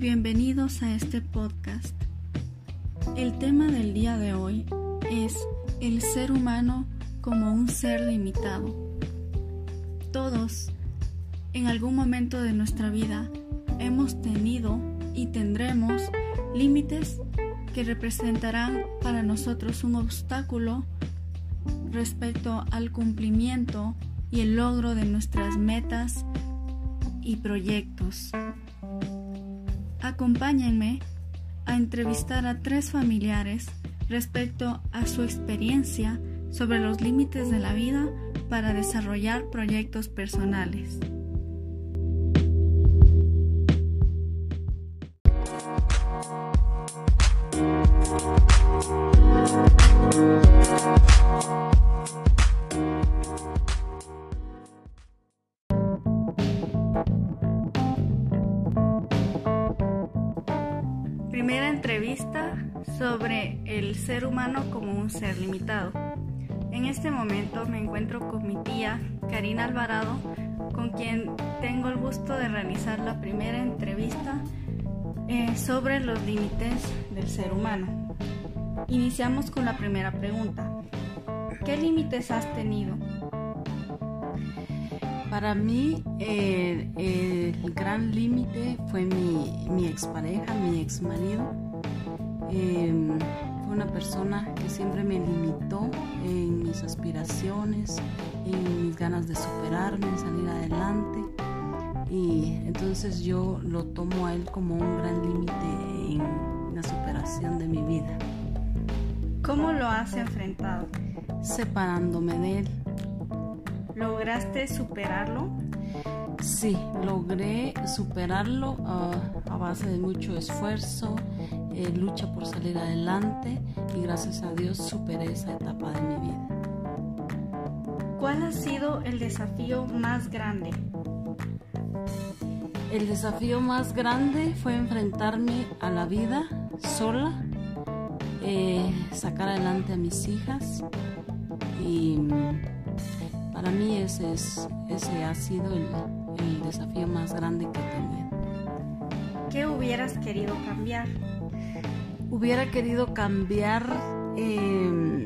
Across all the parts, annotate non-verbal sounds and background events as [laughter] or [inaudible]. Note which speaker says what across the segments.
Speaker 1: bienvenidos a este podcast. El tema del día de hoy es el ser humano como un ser limitado. Todos, en algún momento de nuestra vida, hemos tenido y tendremos límites que representarán para nosotros un obstáculo respecto al cumplimiento y el logro de nuestras metas y proyectos. Acompáñenme a entrevistar a tres familiares respecto a su experiencia sobre los límites de la vida para desarrollar proyectos personales. Sobre el ser humano como un ser limitado. En este momento me encuentro con mi tía Karina Alvarado, con quien tengo el gusto de realizar la primera entrevista eh, sobre los límites del ser humano. Iniciamos con la primera pregunta. ¿Qué límites has tenido?
Speaker 2: Para mí eh, el gran límite fue mi, mi expareja, mi exmarido Em, fue una persona que siempre me limitó en mis aspiraciones, en mis ganas de superarme, en salir adelante. Y entonces yo lo tomo a él como un gran límite en la superación de mi vida.
Speaker 1: ¿Cómo lo has enfrentado?
Speaker 2: Separándome de él.
Speaker 1: ¿Lograste superarlo?
Speaker 2: Sí, logré superarlo ah, a base de mucho esfuerzo, eh, lucha por salir adelante y gracias a Dios superé esa etapa de mi vida.
Speaker 1: ¿Cuál ha sido el desafío más grande?
Speaker 2: El desafío más grande fue enfrentarme a la vida sola, eh, sacar adelante a mis hijas y mm, para mí ese, es, ese ha sido el, el desafío más grande que he tenido.
Speaker 1: ¿Qué hubieras querido cambiar?
Speaker 2: Hubiera querido cambiar em,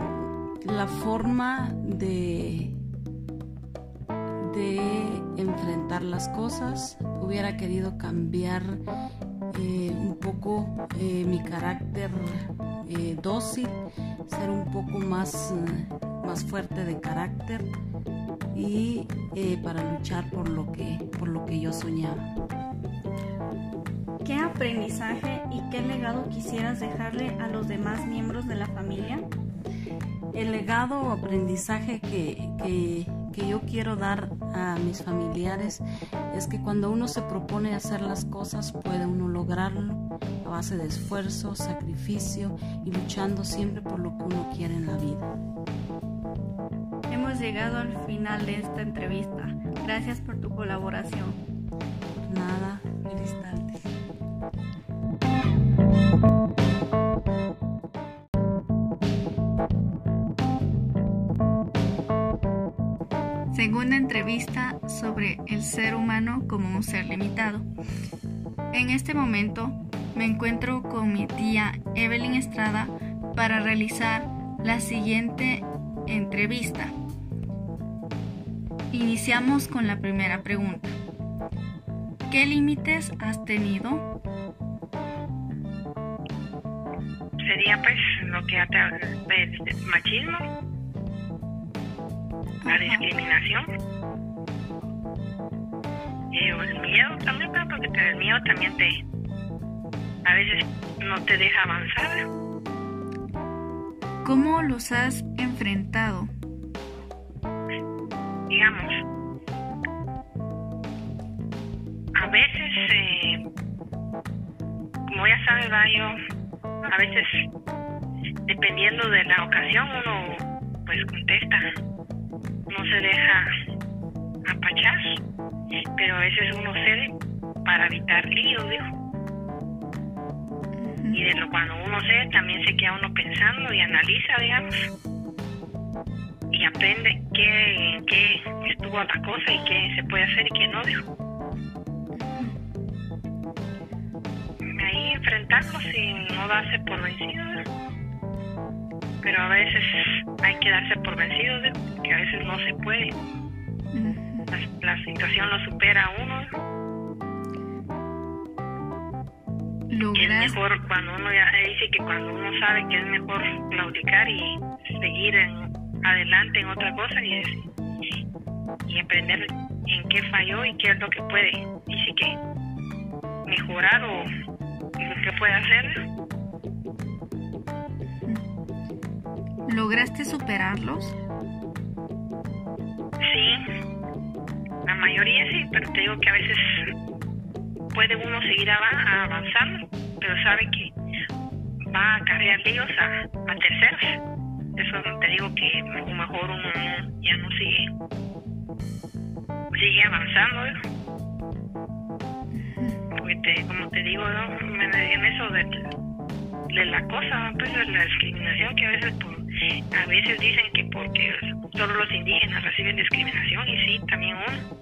Speaker 2: la forma de, enfrentar las cosas. Hubiera querido cambiar eh, un poco eh, mi carácter eh, dócil, ser un poco más, más fuerte de carácter y para luchar por lo que por lo que yo soñaba.
Speaker 1: ¿Qué aprendizaje y qué legado quisieras dejarle a los demás miembros de la familia?
Speaker 2: El legado o aprendizaje que, que, que yo quiero dar a mis familiares es que cuando uno se propone hacer las cosas puede uno lograrlo a base de esfuerzo, sacrificio y luchando siempre por lo que uno quiere en la vida
Speaker 1: llegado al final de esta entrevista. Gracias por tu colaboración.
Speaker 2: Nada, feliz tarde.
Speaker 1: Segunda entrevista sobre el ser humano como un ser limitado. En este momento me encuentro con mi tía Evelyn Estrada para realizar la siguiente entrevista. Iniciamos con la primera pregunta. ¿Qué límites has tenido?
Speaker 3: Sería pues lo que el machismo, la discriminación, y el miedo también, porque el miedo también te, a veces no te deja avanzar.
Speaker 1: ¿Cómo los has enfrentado?
Speaker 3: digamos. A veces, eh, como ya sabe Bayo, a veces, dependiendo de la ocasión, uno pues contesta, pero a veces uno cede para evitar líos, digo. Y de lo cuando uno cede, también se queda uno pensando y analiza, digamos y aprende qué, qué estuvo otra cosa y qué se puede hacer y qué no. Dijo. enfrentarlos y no darse por vencido. Pero a veces hay que darse por vencido, que a veces no se puede. La, situación lo supera a uno. Y es mejor cuando uno ya dice que cuando uno sabe que es mejor claudicar y seguir en, adelante en otra cosa y, y aprender en qué falló y qué es lo que puede. Y sí que mejorar o lo que puede hacer.
Speaker 1: ¿Lograste superarlos?
Speaker 3: La mayoría sí, pero te digo que a veces puede uno seguir avanzando, pero sabe que va a cargar ellos a, terceros. Eso te digo que a lo mejor uno ya no sigue, sigue avanzando como te digo, ¿no? en eso de, la cosa, pues de la discriminación que a veces a veces dicen que porque solo los indígenas reciben discriminación y sí, también uno,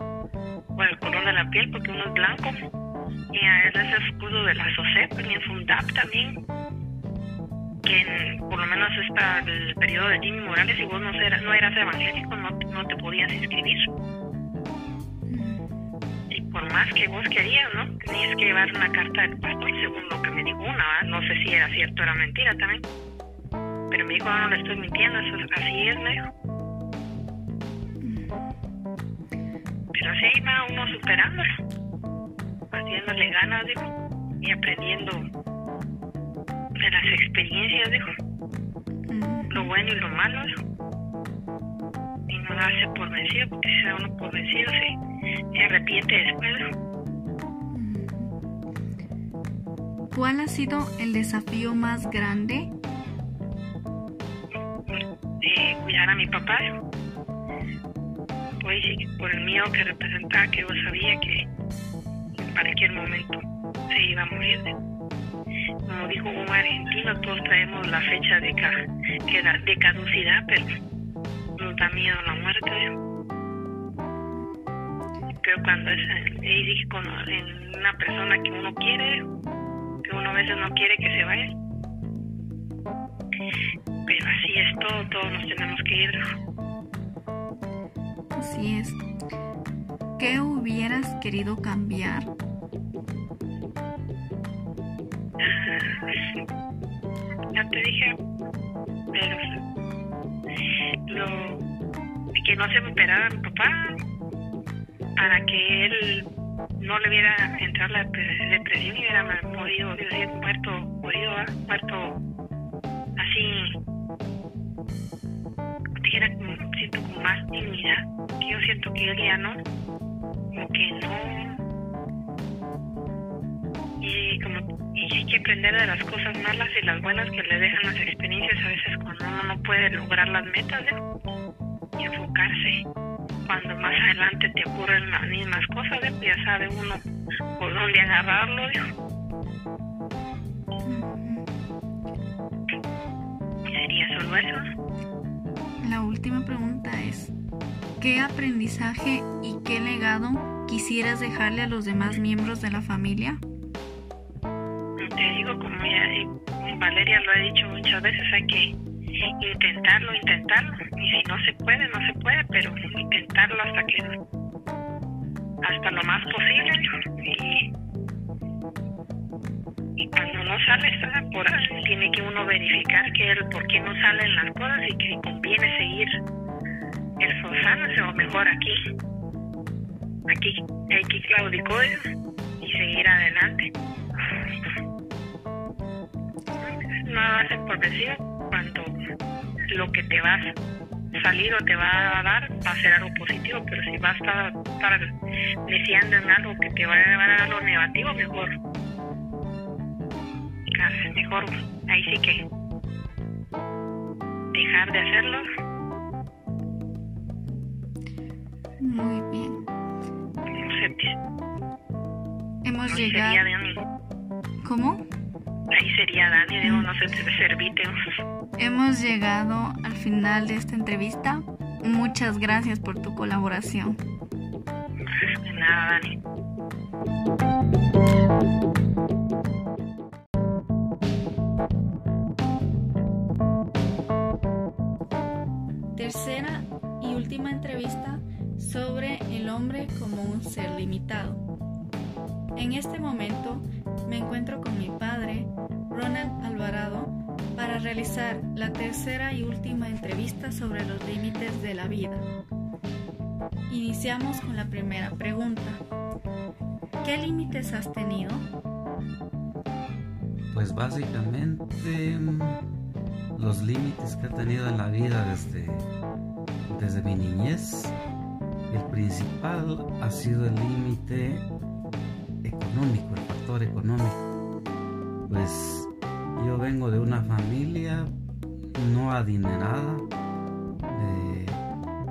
Speaker 3: la piel, porque uno es blanco, y a veces es escudo de la SOCEP y en FUNDAP también, que por lo menos hasta el periodo de Jimmy Morales, si vos no, eras, no eras evangélico, no, no te podías inscribir por más que vos querías, ¿no? Tenías que llevar una carta del pastor, según lo que me dijo una, no sé si era cierto o era mentira también. Pero me dijo, no, le estoy mintiendo, eso, así es, me dijo. Pero así va uno superándolo, haciéndole ganas, dijo, y aprendiendo de las experiencias, dijo, lo bueno y lo malo, dijo. Y no darse por vencido, porque si da uno por vencido, sí se arrepiente después.
Speaker 1: ¿Cuál ha sido el desafío más grande?
Speaker 3: Eh, cuidar a mi papá. Pues por el miedo que representaba, que yo sabía que cualquier momento se iba a morir. Como dijo un argentino, todos traemos la fecha de, de caducidad, pero nos da miedo la muerte pero cuando es en una persona que uno quiere, que uno a veces no quiere que se vaya. Pero así es todo, todos nos tenemos que ir.
Speaker 1: Así es. ¿Qué hubieras querido cambiar?
Speaker 3: Ya te dije, pero lo que no se me operara mi papá para que él no le hubiera entrado la depresión y hubiera morido, muerto, morido, muerto así, dijera siento con más dignidad, yo siento que él ya no, que no, y como hay que aprender de las cosas malas y las buenas que le dejan las experiencias a veces cuando uno no puede lograr las metas y enfocarse cuando más adelante te ocurren las mismas cosas, ya sabe uno por dónde agarrarlo. ¿Sería solo eso?
Speaker 1: La última pregunta es, ¿qué aprendizaje y qué legado quisieras dejarle a los demás miembros de la familia?
Speaker 3: Te digo, como ya Valeria lo ha dicho muchas veces, hay que intentarlo, intentarlo. Y si no se puede, no se puede, pero intentarlo hasta que hasta lo más posible. Y, cuando no sale, está por. Tiene que uno verificar que el por qué no salen las cosas y que conviene seguir esforzándose o mejor aquí. Aquí hay que claudicar y seguir adelante. No hace por decir cuando lo que te va a salir o te va a dar va a ser algo positivo, pero si vas a estar, deseando en algo que te va a llevar a algo negativo, mejor, mejor ahí sí que dejar de hacerlo.
Speaker 1: Muy bien. Hemos llegado. ¿Cómo?
Speaker 3: Ahí sería Dani, de uno se servite.
Speaker 1: Hemos llegado al final de esta entrevista. Muchas gracias por tu colaboración.
Speaker 3: De nada, Dani.
Speaker 1: El hombre como un ser limitado. En este momento me encuentro con mi padre, Ronald Alvarado, para realizar la tercera y última entrevista sobre los límites de la vida. Iniciamos con la primera pregunta. ¿Qué límites has tenido?
Speaker 4: Pues básicamente los límites que he tenido en la vida desde, desde mi niñez, el principal ha sido el límite económico, el factor económico. Pues yo vengo de una familia no adinerada,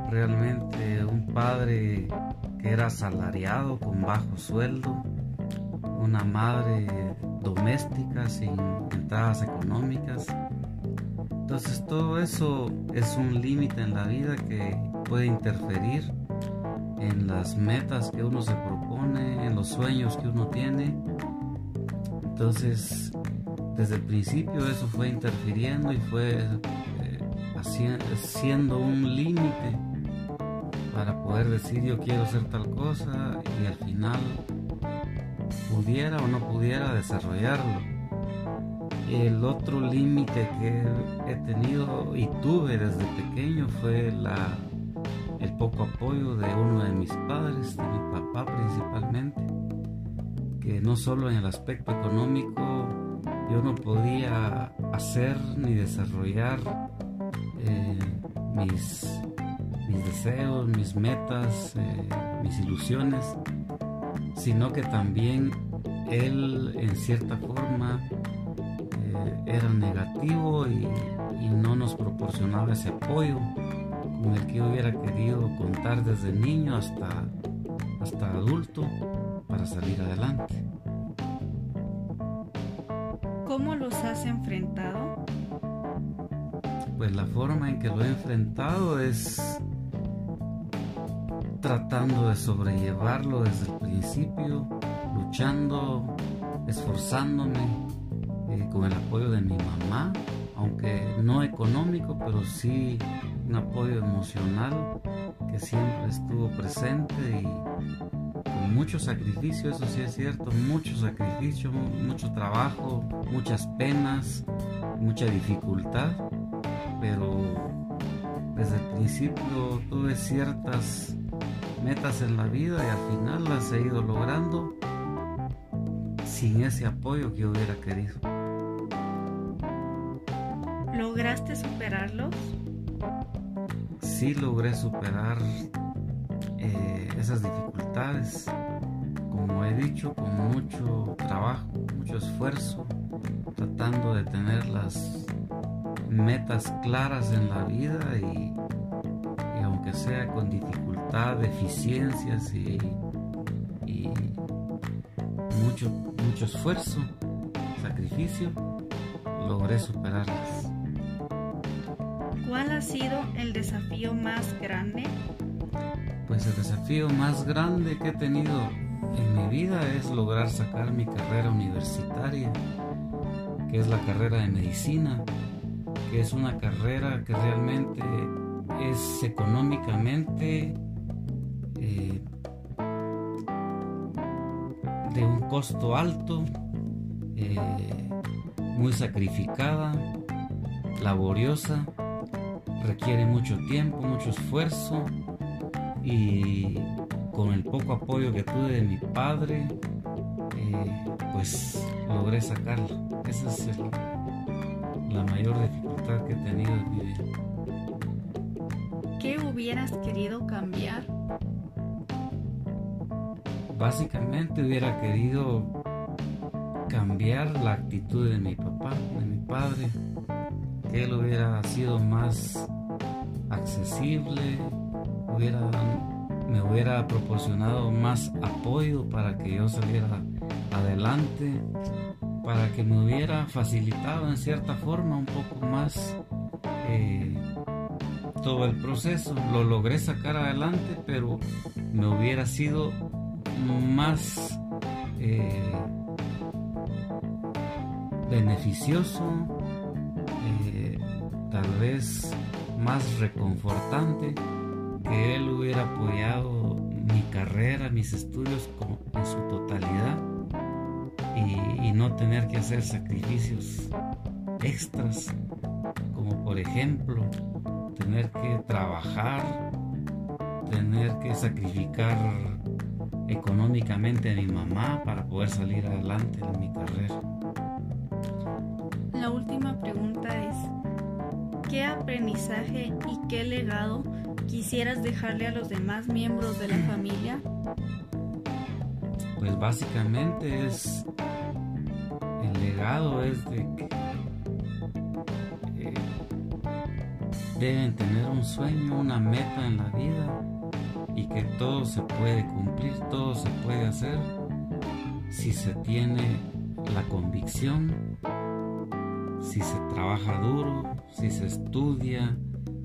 Speaker 4: realmente un padre que era asalariado con bajo sueldo, una madre doméstica sin entradas económicas. Entonces todo eso es un límite en la vida que puede interferir en las metas que uno se propone, en los sueños que uno tiene. Entonces, desde el principio eso fue interfiriendo y fue eh, siendo un límite para poder decir yo quiero hacer tal cosa y al final pudiera o no pudiera desarrollarlo. El otro límite que he tenido y tuve desde pequeño fue la, el poco apoyo de uno de mis padres, de mi papá principalmente, que no solo en el aspecto económico yo no podía hacer ni desarrollar eh, mis deseos, mis metas, eh, mis ilusiones, sino que también él en cierta forma eh, era negativo y, no nos proporcionaba ese apoyo con el que yo hubiera querido contar desde niño hasta, hasta adulto para salir adelante.
Speaker 1: ¿Cómo los has enfrentado?
Speaker 4: Pues la forma en que lo he enfrentado es tratando de sobrellevarlo desde el principio, luchando, esforzándome eh, con el apoyo de mi mamá, aunque no económico, pero sí un apoyo emocional que siempre estuvo presente y con mucho sacrificio, eso sí es cierto, mucho sacrificio, mucho trabajo, muchas penas, mucha dificultad, pero desde el principio tuve ciertas metas en la vida y al final las he ido logrando sin ese apoyo que hubiera querido.
Speaker 1: ¿Lograste superarlos?
Speaker 4: Sí logré superar eh, esas dificultades, como he dicho, con mucho trabajo, mucho esfuerzo, tratando de tener las metas claras en la vida y aunque sea con dificultad, deficiencias y, mucho, mucho esfuerzo, sacrificio, logré superarlas.
Speaker 1: ¿Cuál ha sido el desafío más grande?
Speaker 4: Pues el desafío más grande que he tenido en mi vida es lograr sacar mi carrera universitaria, que es la carrera de medicina, que es una carrera que realmente es económicamente eh, de un costo alto, eh, muy sacrificada, laboriosa, requiere mucho tiempo, mucho esfuerzo y con el poco apoyo que tuve de mi padre, eh, pues logré sacarlo. Esa es la mayor dificultad que he tenido en mi vida.
Speaker 1: ¿Qué hubieras querido cambiar?
Speaker 4: Básicamente hubiera querido cambiar la actitud de mi papá, de mi padre, él hubiera sido más accesible, hubiera, me hubiera proporcionado más apoyo para que yo saliera adelante, para que me hubiera facilitado en cierta forma un poco más eh, todo el proceso. Lo logré sacar adelante, pero me hubiera sido más eh, beneficioso, tal vez más reconfortante que él hubiera apoyado mi carrera, mis estudios en su totalidad y, no tener que hacer sacrificios extras, como por ejemplo tener que trabajar, tener que sacrificar económicamente a mi mamá para poder salir adelante en mi carrera.
Speaker 1: La última pregunta es, ¿qué aprendizaje y qué legado quisieras dejarle a los demás miembros de la [clears throat] familia?
Speaker 4: Pues básicamente es, el legado es de que eh, deben tener un sueño, una meta en la vida y que todo se puede cumplir, todo se puede hacer si se tiene la convicción, si se trabaja duro, si se estudia,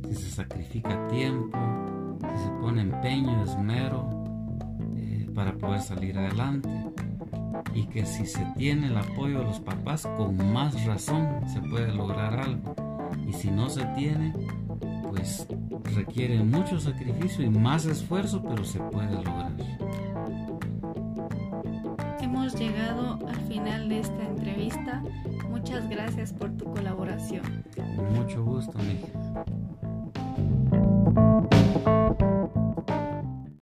Speaker 4: si se sacrifica tiempo, si se pone empeño, esmero eh, para poder salir adelante y que si se tiene el apoyo de los papás con más razón se puede lograr algo y si no se tiene pues requiere mucho sacrificio y más esfuerzo, pero se puede lograr.
Speaker 1: Hemos llegado al final de esta. Muchas gracias por tu colaboración.
Speaker 4: Mucho gusto, Miguel.